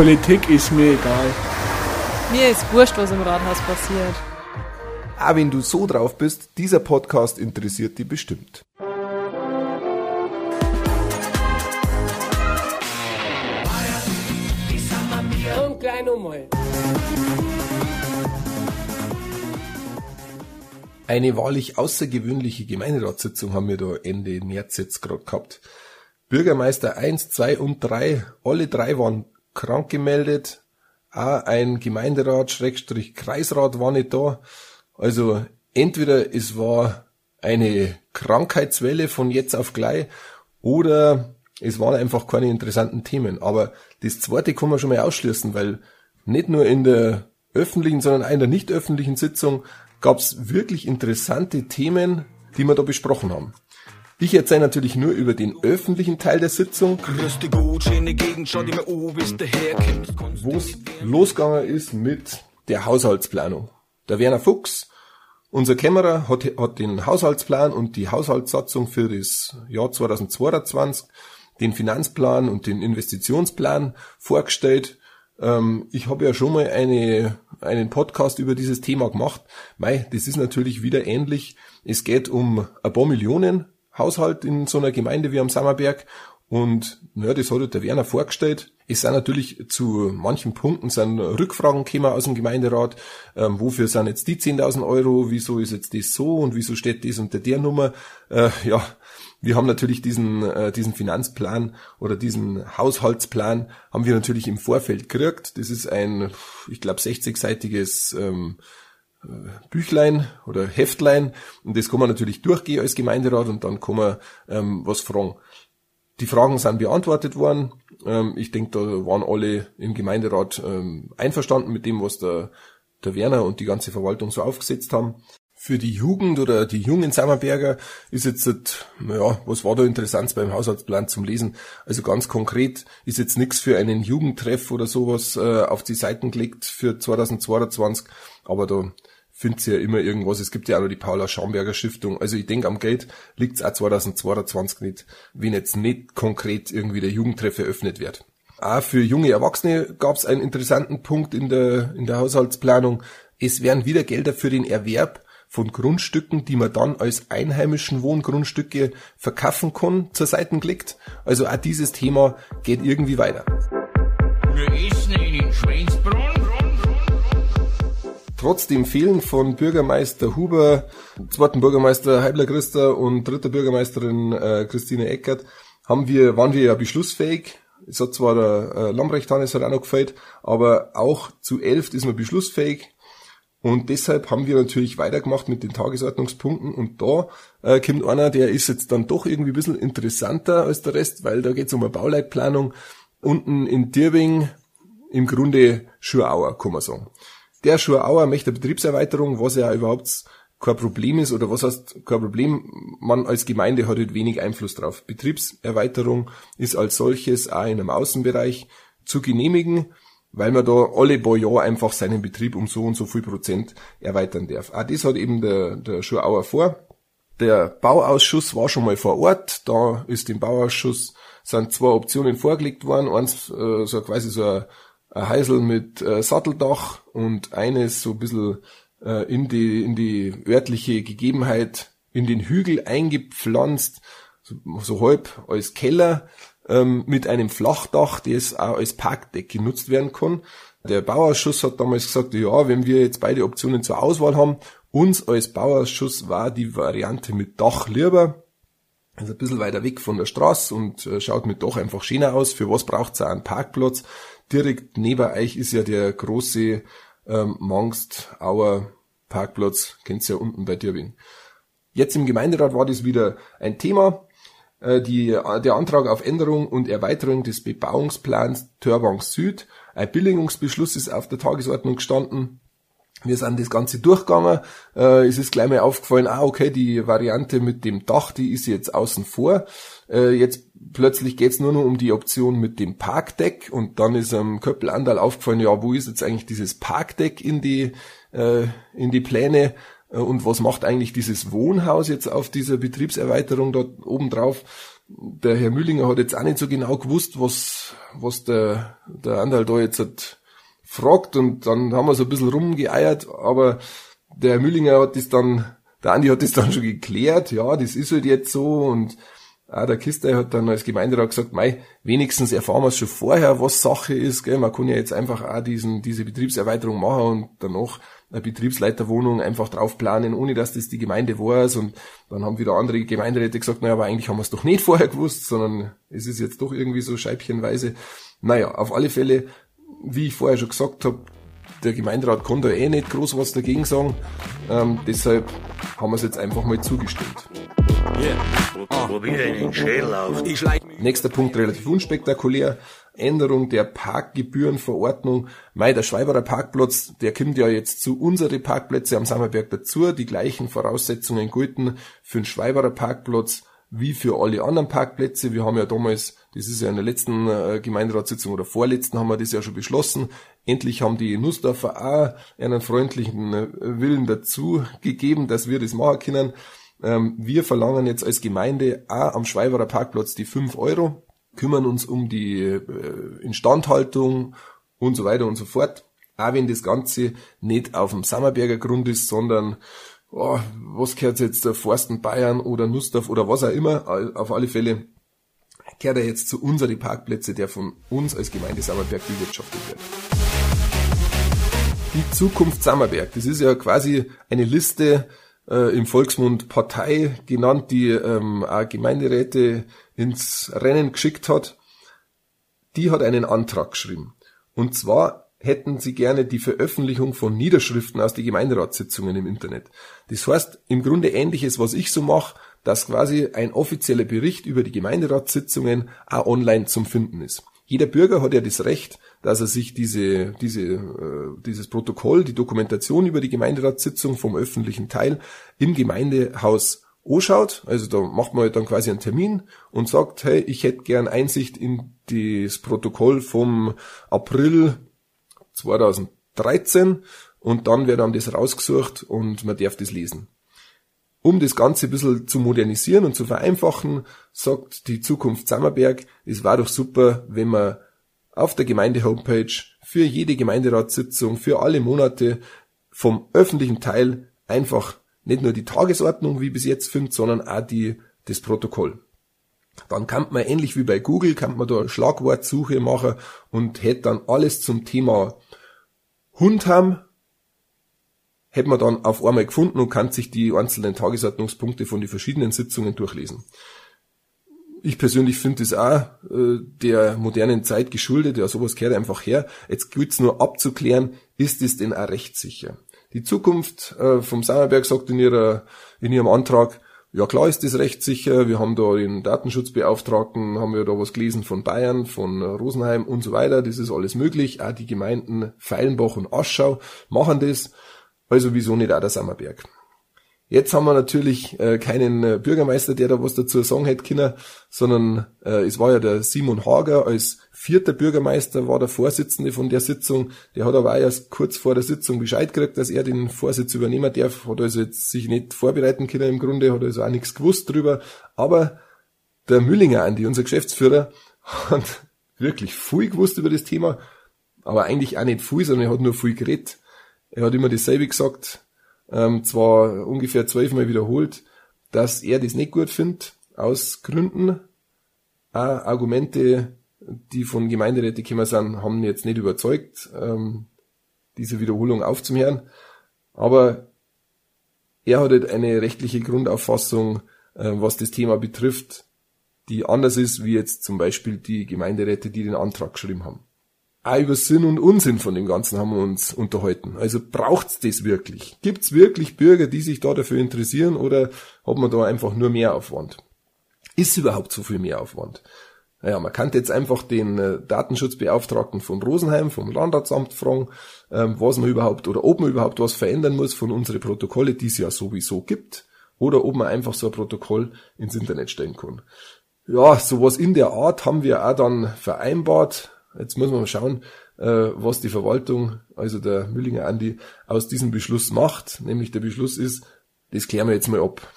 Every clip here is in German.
Politik ist mir egal. Mir ist wurscht, was im Rathaus passiert. Ah, wenn du so drauf bist, dieser Podcast interessiert dich bestimmt. Und gleich nochmal. Eine wahrlich außergewöhnliche Gemeinderatssitzung haben wir da Ende März jetzt gerade gehabt. Bürgermeister 1, 2 und 3, alle drei waren krank gemeldet. Auch ein Gemeinderat, Schrägstrich Kreisrat war nicht da. Also entweder es war eine Krankheitswelle von jetzt auf gleich oder es waren einfach keine interessanten Themen. Aber das zweite kann man schon mal ausschließen, weil nicht nur in der öffentlichen, sondern der nicht öffentlichen Sitzung gab es wirklich interessante Themen, die wir da besprochen haben. Ich erzähle natürlich nur über den öffentlichen Teil der Sitzung, wo es losgegangen ist mit der Haushaltsplanung. Der Werner Fuchs, unser Kämmerer, hat, hat den Haushaltsplan und die Haushaltssatzung für das Jahr 2022, den Finanzplan und den Investitionsplan vorgestellt. Ähm, ich habe ja schon mal eine, einen Podcast über dieses Thema gemacht. Mei, das ist natürlich wieder ähnlich. Es geht um ein paar Millionen Haushalt in so einer Gemeinde wie am Sammerberg und ja, das hat der Werner vorgestellt. Es sind natürlich zu manchen Punkten sind Rückfragen gekommen aus dem Gemeinderat. Ähm, wofür sind jetzt die 10.000 Euro? Wieso ist jetzt das so? Und wieso steht das unter der Nummer? Äh, ja, wir haben natürlich diesen, äh, diesen Finanzplan oder diesen Haushaltsplan haben wir natürlich im Vorfeld gekriegt. Das ist ein, ich glaube, 60-seitiges ähm, Büchlein oder Heftlein und das kann man natürlich durchgehen als Gemeinderat und dann kann man ähm, was fragen. Die Fragen sind beantwortet worden. Ähm, ich denke, da waren alle im Gemeinderat ähm, einverstanden mit dem, was der, der Werner und die ganze Verwaltung so aufgesetzt haben. Für die Jugend oder die jungen Sammerberger ist jetzt, ja, was war da interessant beim Haushaltsplan zum Lesen? Also ganz konkret ist jetzt nichts für einen Jugendtreff oder sowas äh, auf die Seiten gelegt für 2022, aber da findet ja immer irgendwas. Es gibt ja auch noch die Paula Schaumberger Stiftung. Also ich denke, am Geld liegt es auch 2022 nicht, wenn jetzt nicht konkret irgendwie der Jugendtreff eröffnet wird. Auch für junge Erwachsene gab es einen interessanten Punkt in der, in der Haushaltsplanung. Es werden wieder Gelder für den Erwerb von Grundstücken, die man dann als einheimischen Wohngrundstücke verkaufen kann, zur Seite gelegt. Also auch dieses Thema geht irgendwie weiter. Wir essen in den Schweinsbrunn Trotz dem Fehlen von Bürgermeister Huber, zweiten Bürgermeister Heibler Christa und dritter Bürgermeisterin äh, Christine Eckert, haben wir, waren wir ja beschlussfähig. Es hat zwar der äh, Lambrecht Hannes hat auch noch gefällt, aber auch zu elf ist man beschlussfähig. Und deshalb haben wir natürlich weitergemacht mit den Tagesordnungspunkten. Und da äh, kommt einer, der ist jetzt dann doch irgendwie ein bisschen interessanter als der Rest, weil da geht es um eine Bauleitplanung unten in Dirbing, im Grunde Schurauer, kann man sagen. Der Schurauer möchte eine Betriebserweiterung, was ja überhaupt kein Problem ist oder was heißt kein Problem, man als Gemeinde hat halt wenig Einfluss drauf. Betriebserweiterung ist als solches auch in einem Außenbereich zu genehmigen, weil man da alle paar Jahre einfach seinen Betrieb um so und so viel Prozent erweitern darf. Auch das hat eben der, der Schurauer vor. Der Bauausschuss war schon mal vor Ort, da ist dem Bauausschuss sind zwei Optionen vorgelegt worden, eins äh, so quasi so ein ein Heisel mit äh, Satteldach und eines so ein bisschen äh, in die, in die örtliche Gegebenheit in den Hügel eingepflanzt, so, so halb als Keller ähm, mit einem Flachdach, das auch als Parkdeck genutzt werden kann. Der Bauausschuss hat damals gesagt, ja, wenn wir jetzt beide Optionen zur Auswahl haben, uns als Bauausschuss war die Variante mit Dach lieber. Also ein bisschen weiter weg von der Straße und äh, schaut mit Dach einfach schöner aus. Für was braucht es einen Parkplatz? direkt neben euch ist ja der große ähm, Mangstauer Parkplatz, kennt's ja unten bei Dirwin. Jetzt im Gemeinderat war das wieder ein Thema. Äh, die, der Antrag auf Änderung und Erweiterung des Bebauungsplans Törbank Süd. Ein Billigungsbeschluss ist auf der Tagesordnung gestanden. Wir sind das Ganze durchgegangen. Äh, es ist gleich mal aufgefallen, ah, okay, die Variante mit dem Dach, die ist jetzt außen vor. Äh, jetzt plötzlich geht's nur noch um die Option mit dem Parkdeck und dann ist am Köppel Andal aufgefallen, ja, wo ist jetzt eigentlich dieses Parkdeck in die, äh, in die Pläne und was macht eigentlich dieses Wohnhaus jetzt auf dieser Betriebserweiterung dort oben drauf? der Herr Mühlinger hat jetzt auch nicht so genau gewusst, was, was der, der Andal da jetzt hat fragt und dann haben wir so ein bisschen rumgeeiert, aber der Herr Mühlinger hat das dann, der Andi hat das dann schon geklärt, ja, das ist halt jetzt so und auch der Kister hat dann als Gemeinderat gesagt, mei, wenigstens erfahren wir es schon vorher, was Sache ist, gell? man kann ja jetzt einfach auch diesen, diese Betriebserweiterung machen und danach Betriebsleiterwohnung einfach drauf planen, ohne dass das die Gemeinde weiß. Und dann haben wieder andere Gemeinderäte gesagt, naja, aber eigentlich haben wir es doch nicht vorher gewusst, sondern es ist jetzt doch irgendwie so scheibchenweise. Naja, auf alle Fälle, wie ich vorher schon gesagt habe, der Gemeinderat kann da eh nicht groß was dagegen sagen. Ähm, deshalb haben wir es jetzt einfach mal zugestimmt. Yeah. Nächster Punkt relativ unspektakulär. Änderung der Parkgebührenverordnung. Mei, der Schweiberer Parkplatz, der kommt ja jetzt zu unsere Parkplätze am Sammerberg dazu. Die gleichen Voraussetzungen gelten für den Schweiberer Parkplatz wie für alle anderen Parkplätze. Wir haben ja damals, das ist ja in der letzten äh, Gemeinderatssitzung oder vorletzten haben wir das ja schon beschlossen. Endlich haben die Nussdorfer auch einen freundlichen äh, Willen dazu gegeben, dass wir das machen können. Ähm, wir verlangen jetzt als Gemeinde auch am Schweiberer Parkplatz die 5 Euro kümmern uns um die äh, Instandhaltung und so weiter und so fort. Auch wenn das Ganze nicht auf dem Sammerberger Grund ist, sondern oh, was gehört jetzt der Forsten Bayern oder Nussdorf oder was auch immer, auf alle Fälle gehört er jetzt zu unseren Parkplätze, der von uns als Gemeinde Sammerberg bewirtschaftet wird. Die Zukunft Sammerberg, das ist ja quasi eine Liste äh, im Volksmund Partei genannt, die ähm, auch Gemeinderäte ins Rennen geschickt hat, die hat einen Antrag geschrieben. Und zwar hätten sie gerne die Veröffentlichung von Niederschriften aus den Gemeinderatssitzungen im Internet. Das heißt im Grunde ähnliches, was ich so mache, dass quasi ein offizieller Bericht über die Gemeinderatssitzungen auch online zum Finden ist. Jeder Bürger hat ja das Recht, dass er sich diese, diese, äh, dieses Protokoll, die Dokumentation über die Gemeinderatssitzung vom öffentlichen Teil im Gemeindehaus anschaut. Also da macht man halt dann quasi einen Termin und sagt, hey, ich hätte gern Einsicht in das Protokoll vom April 2013 und dann wird dann das rausgesucht und man darf das lesen. Um das Ganze ein bisschen zu modernisieren und zu vereinfachen, sagt die Zukunft Sammerberg, es war doch super, wenn man auf der Gemeinde-Homepage für jede Gemeinderatssitzung, für alle Monate vom öffentlichen Teil einfach nicht nur die Tagesordnung wie bis jetzt findet, sondern auch die, das Protokoll. Dann kann man ähnlich wie bei Google, kann man da Schlagwortsuche machen und hätte dann alles zum Thema Hund haben, hätte man dann auf einmal gefunden und kann sich die einzelnen Tagesordnungspunkte von den verschiedenen Sitzungen durchlesen. Ich persönlich finde das auch äh, der modernen Zeit geschuldet, ja sowas gehört einfach her. Jetzt gilt es nur abzuklären, ist es denn auch rechtssicher? Die Zukunft äh, vom Sauerberg sagt in, ihrer, in ihrem Antrag, ja klar ist das rechtssicher, wir haben da den Datenschutzbeauftragten, haben wir da was gelesen von Bayern, von Rosenheim und so weiter, das ist alles möglich, auch die Gemeinden Feilenbach und Aschau machen das, also wieso nicht auch der Sammerberg. Jetzt haben wir natürlich äh, keinen äh, Bürgermeister, der da was dazu sagen hätte können, sondern äh, es war ja der Simon Hager als vierter Bürgermeister, war der Vorsitzende von der Sitzung. Der hat aber auch erst kurz vor der Sitzung Bescheid gekriegt, dass er den Vorsitz übernehmen darf. Hat also jetzt sich nicht vorbereiten können im Grunde, hat also auch nichts gewusst drüber. Aber der Müllinger Andi, unser Geschäftsführer, hat wirklich viel gewusst über das Thema, aber eigentlich auch nicht viel, sondern er hat nur viel geredet. Er hat immer dasselbe gesagt, ähm, zwar ungefähr zwölfmal wiederholt, dass er das nicht gut findet, aus Gründen. Auch Argumente, die von Gemeinderäten gekommen sind, haben jetzt nicht überzeugt, ähm, diese Wiederholung aufzuhören. Aber er hat halt eine rechtliche Grundauffassung, äh, was das Thema betrifft, die anders ist, wie jetzt zum Beispiel die Gemeinderäte, die den Antrag geschrieben haben auch über Sinn und Unsinn von dem Ganzen haben wir uns unterhalten. Also braucht's das wirklich? Gibt's wirklich Bürger, die sich da dafür interessieren oder hat man da einfach nur mehr Aufwand? Ist überhaupt so viel mehr Aufwand? Naja, man kann jetzt einfach den äh, Datenschutzbeauftragten von Rosenheim, vom Landratsamt fragen, ähm, was man überhaupt oder ob man überhaupt was verändern muss von unseren Protokolle, die es ja sowieso gibt, oder ob man einfach so ein Protokoll ins Internet stellen kann. Ja, sowas in der Art haben wir auch dann vereinbart Jetzt muss man mal schauen, äh, was die Verwaltung, also der Müllinger Andi, aus diesem Beschluss macht. Nämlich der Beschluss ist, das klären wir jetzt mal ab.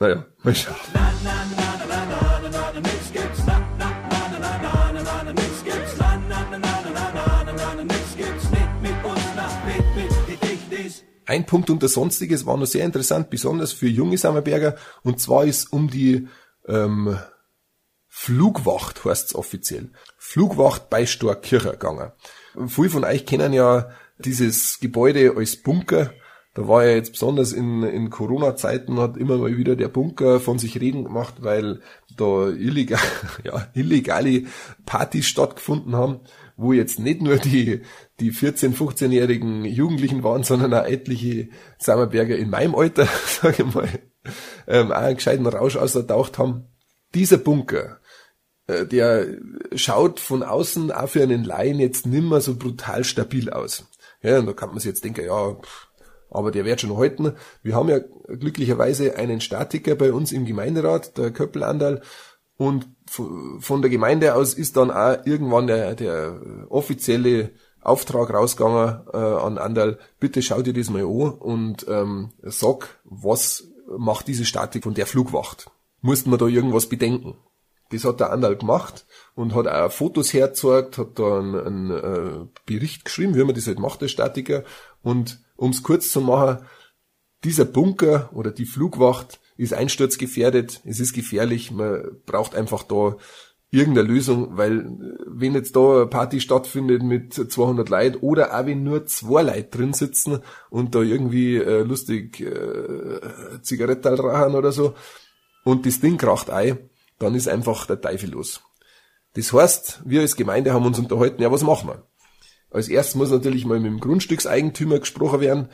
Naja, mal schauen. Ein Punkt unter Sonstiges war noch sehr interessant, besonders für junge Sammerberger, und zwar ist um die ähm, Flugwacht heißt es offiziell. Flugwacht bei Storkircher gegangen. Viele von euch kennen ja dieses Gebäude als Bunker. Da war ja jetzt besonders in, in Corona-Zeiten hat immer mal wieder der Bunker von sich reden gemacht, weil da illegal, ja, illegale Partys stattgefunden haben, wo jetzt nicht nur die, die 14-, 15-jährigen Jugendlichen waren, sondern auch etliche Sammerberger in meinem Alter, sage ich mal, ähm, auch einen gescheiten Rausch ausgetaucht haben. Dieser Bunker, der schaut von außen auch für einen Laien jetzt nimmer so brutal stabil aus. Ja, und da kann man sich jetzt denken, ja, aber der wird schon halten. Wir haben ja glücklicherweise einen Statiker bei uns im Gemeinderat, der Köppel Andal, und von der Gemeinde aus ist dann auch irgendwann der, der offizielle Auftrag rausgegangen äh, an Andal, bitte schau dir das mal an und ähm, sag, was macht diese Statik von der Flugwacht? Mussten wir da irgendwas bedenken? Das hat der Andal gemacht und hat auch Fotos hergezeigt, hat da einen, einen äh, Bericht geschrieben, wie man das halt macht, der Statiker. Und um es kurz zu machen, dieser Bunker oder die Flugwacht ist einsturzgefährdet, es ist gefährlich, man braucht einfach da irgendeine Lösung, weil wenn jetzt da eine Party stattfindet mit 200 Leuten oder auch wenn nur zwei Leute drin sitzen und da irgendwie äh, lustig äh, Zigarettel rauchen oder so und das Ding kracht ein, dann ist einfach der Teufel los. Das heißt, wir als Gemeinde haben uns unterhalten, ja, was machen wir? Als erstes muss natürlich mal mit dem Grundstückseigentümer gesprochen werden.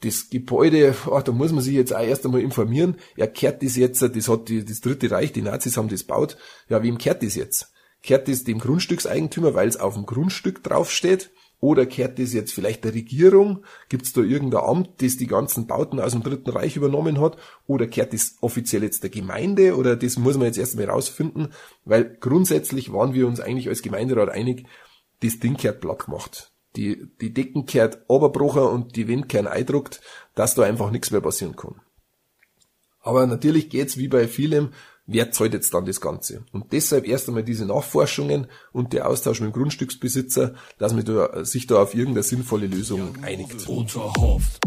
Das Gebäude, ach, da muss man sich jetzt auch erst einmal informieren. Er kehrt das jetzt, das hat die, das Dritte Reich, die Nazis haben das baut. Ja, wem kehrt das jetzt? Kehrt das dem Grundstückseigentümer, weil es auf dem Grundstück draufsteht? Oder kehrt das jetzt vielleicht der Regierung? Gibt es da irgendein Amt, das die ganzen Bauten aus dem Dritten Reich übernommen hat? Oder kehrt das offiziell jetzt der Gemeinde? Oder das muss man jetzt erstmal rausfinden? Weil grundsätzlich waren wir uns eigentlich als Gemeinderat einig, das Ding kehrt platt gemacht. Die, die Decken kehrt Oberbrocher und die Wind kehren eindruckt, dass da einfach nichts mehr passieren kann. Aber natürlich geht's wie bei vielem wer zahlt jetzt dann das Ganze? Und deshalb erst einmal diese Nachforschungen und der Austausch mit dem Grundstücksbesitzer, dass man da, sich da auf irgendeine sinnvolle Lösung einigt. Unterhoft.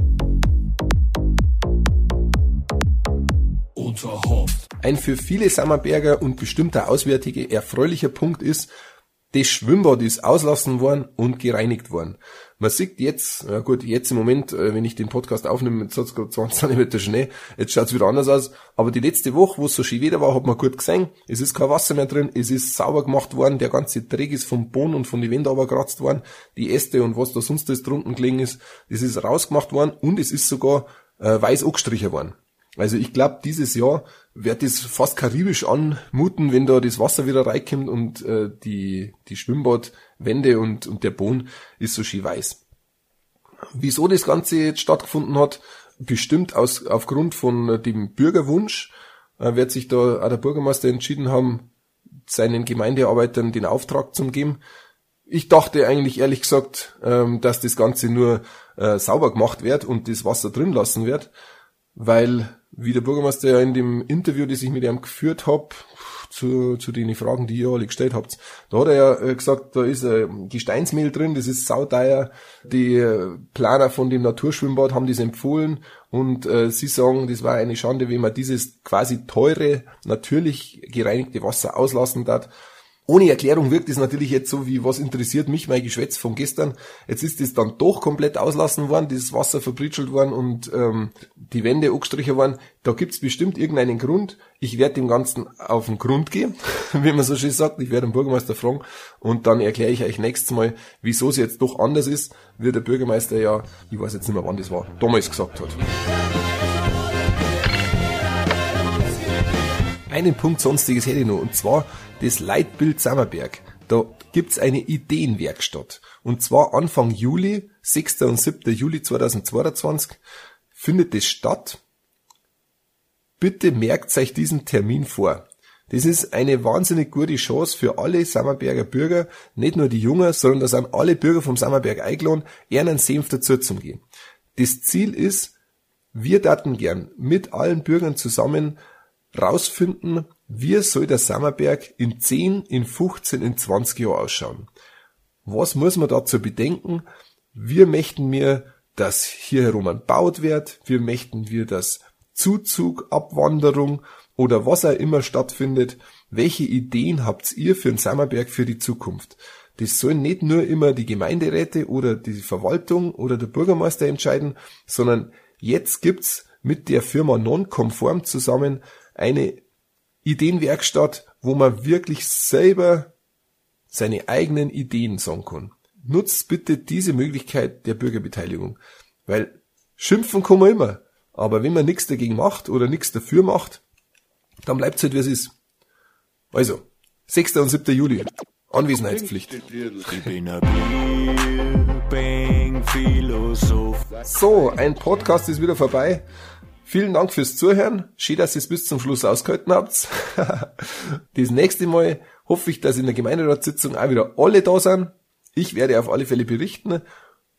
Unterhoft. Ein für viele Sammerberger und bestimmter Auswärtige erfreulicher Punkt ist, das Schwimmbad ist auslassen worden und gereinigt worden. Man sieht jetzt, ja gut, jetzt im Moment, äh, wenn ich den Podcast aufnehme, jetzt hat es gerade 20 cm Schnee, jetzt schaut es wieder anders aus, aber die letzte Woche, wo es so schön wieder war, hat man gut gesehen, es ist kein Wasser mehr drin, es ist sauber gemacht worden, der ganze Dreck ist vom Boden und von den Wänden aber kratzt worden, die Äste und was da sonst alles drunten gelegen ist, es ist rausgemacht worden und es ist sogar äh, weiß angestrichen worden. Also ich glaube, dieses Jahr wird es fast karibisch anmuten, wenn da das Wasser wieder reinkommt und äh, die, die Schwimmbadwände und, und der Boden ist so schön weiß. Wieso das Ganze jetzt stattgefunden hat, bestimmt aus, aufgrund von dem Bürgerwunsch, äh, wird sich da auch der Bürgermeister entschieden haben, seinen Gemeindearbeitern den Auftrag zu geben. Ich dachte eigentlich ehrlich gesagt, ähm, dass das Ganze nur äh, sauber gemacht wird und das Wasser drin lassen wird, weil wie der Bürgermeister ja in dem Interview, das ich mit ihm geführt habe, zu, zu den Fragen, die ihr alle gestellt habt, da hat er ja äh, gesagt, da ist ein Gesteinsmehl drin, das ist sauteuer. Die äh, Planer von dem Naturschwimmbad haben das empfohlen und äh, sie sagen, das war eine Schande, wenn man dieses quasi teure, natürlich gereinigte Wasser auslassen darf ohne Erklärung wirkt es natürlich jetzt so wie, was interessiert mich mein Geschwätz von gestern. Jetzt ist es dann doch komplett auslassen worden, dieses Wasser verbritschelt worden und ähm, die Wände angestrichen worden. Da gibt's bestimmt irgendeinen Grund. Ich werde dem Ganzen auf den Grund gehen, wie man so schön sagt. Ich werde den Bürgermeister fragen und dann erkläre ich euch nächstes Mal, wieso es jetzt doch anders ist, wie der Bürgermeister ja, ich weiß jetzt nicht mehr wann das war, damals gesagt hat. Einen Punkt sonstiges hätte ich noch, und zwar das Leitbild Sammerberg. Da gibt's eine Ideenwerkstatt. Und zwar Anfang Juli, 6. und 7. Juli 2022, findet es statt. Bitte merkt euch diesen Termin vor. Das ist eine wahnsinnig gute Chance für alle Sammerberger Bürger, nicht nur die Jungen, sondern da sind alle Bürger vom Sammerberg eingeladen, einen Senf dazu zu gehen. Das Ziel ist, wir daten gern mit allen Bürgern zusammen rausfinden, wie soll der Sammerberg in 10, in 15, in 20 Jahren ausschauen. was muss man dazu bedenken? Wir möchten mir, dass hier herum ein baut wird, wir möchten wir, dass Zuzug, Abwanderung oder was auch immer stattfindet. Welche Ideen habt ihr für den Sammerberg für die Zukunft? Das sollen nicht nur immer die Gemeinderäte oder die Verwaltung oder der Bürgermeister entscheiden, sondern jetzt gibt's mit der Firma Nonconform zusammen eine Ideenwerkstatt, wo man wirklich selber seine eigenen Ideen sagen kann. Nutzt bitte diese Möglichkeit der Bürgerbeteiligung, weil schimpfen kann man immer, aber wenn man nichts dagegen macht oder nichts dafür macht, dann bleibt's halt wie es ist. Also, 6. und 7. Juli, Anwesenheitspflicht. So, ein Podcast ist wieder vorbei. Vielen Dank fürs Zuhören. Schön, dass ihr es bis zum Schluss ausgehalten habt. das nächste Mal hoffe ich, dass in der Gemeinderatssitzung auch wieder alle da sind. Ich werde auf alle Fälle berichten.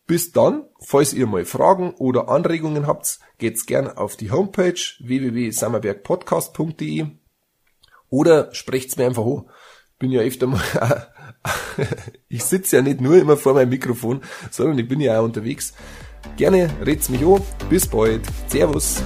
Bis dann, falls ihr mal Fragen oder Anregungen habt, geht's gern auf die Homepage www.sammerbergpodcast.de oder sprecht's mir einfach an. Bin ja öfter mal, ich sitze ja nicht nur immer vor meinem Mikrofon, sondern ich bin ja auch unterwegs. Gerne redt's mich an. Bis bald. Servus.